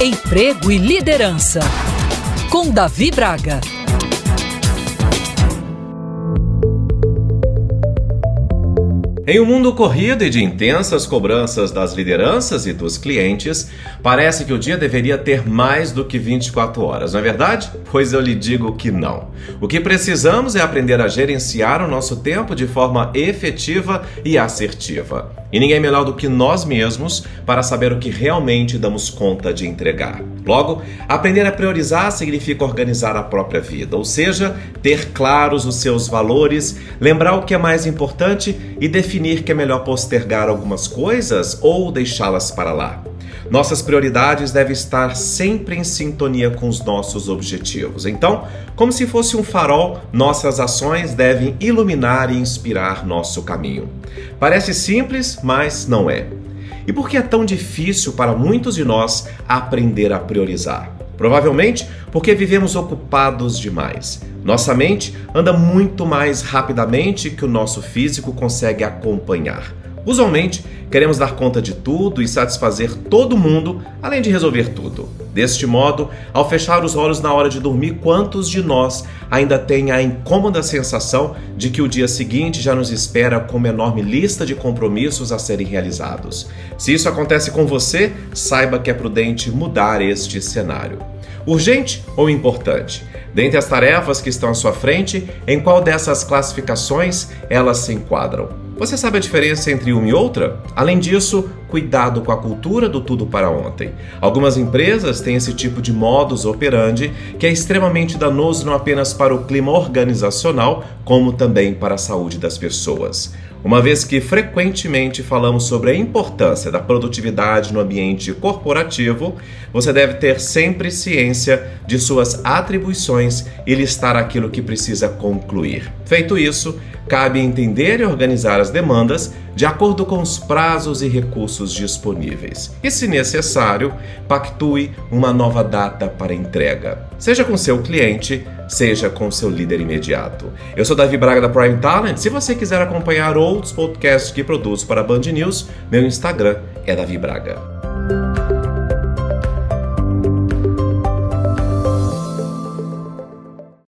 Emprego e Liderança, com Davi Braga. Em um mundo corrido e de intensas cobranças das lideranças e dos clientes, parece que o dia deveria ter mais do que 24 horas, não é verdade? Pois eu lhe digo que não. O que precisamos é aprender a gerenciar o nosso tempo de forma efetiva e assertiva. E ninguém melhor do que nós mesmos para saber o que realmente damos conta de entregar. Logo, aprender a priorizar significa organizar a própria vida, ou seja, ter claros os seus valores, lembrar o que é mais importante e definir que é melhor postergar algumas coisas ou deixá-las para lá. Nossas prioridades devem estar sempre em sintonia com os nossos objetivos. Então, como se fosse um farol, nossas ações devem iluminar e inspirar nosso caminho. Parece simples, mas não é. E por que é tão difícil para muitos de nós aprender a priorizar? Provavelmente porque vivemos ocupados demais. Nossa mente anda muito mais rapidamente que o nosso físico consegue acompanhar. Usualmente, queremos dar conta de tudo e satisfazer todo mundo, além de resolver tudo. Deste modo, ao fechar os olhos na hora de dormir, quantos de nós ainda têm a incômoda sensação de que o dia seguinte já nos espera com uma enorme lista de compromissos a serem realizados? Se isso acontece com você, saiba que é prudente mudar este cenário. Urgente ou importante? Dentre as tarefas que estão à sua frente, em qual dessas classificações elas se enquadram? Você sabe a diferença entre uma e outra? Além disso, cuidado com a cultura do tudo para ontem. Algumas empresas têm esse tipo de modus operandi que é extremamente danoso não apenas para o clima organizacional, como também para a saúde das pessoas. Uma vez que frequentemente falamos sobre a importância da produtividade no ambiente corporativo, você deve ter sempre ciência de suas atribuições e listar aquilo que precisa concluir. Feito isso, cabe entender e organizar as demandas de acordo com os prazos e recursos disponíveis. E, se necessário, pactue uma nova data para entrega, seja com seu cliente, seja com seu líder imediato. Eu sou Davi Braga da Prime Talent. Se você quiser acompanhar outros podcasts que produzo para a Band News, meu Instagram é Davi Braga.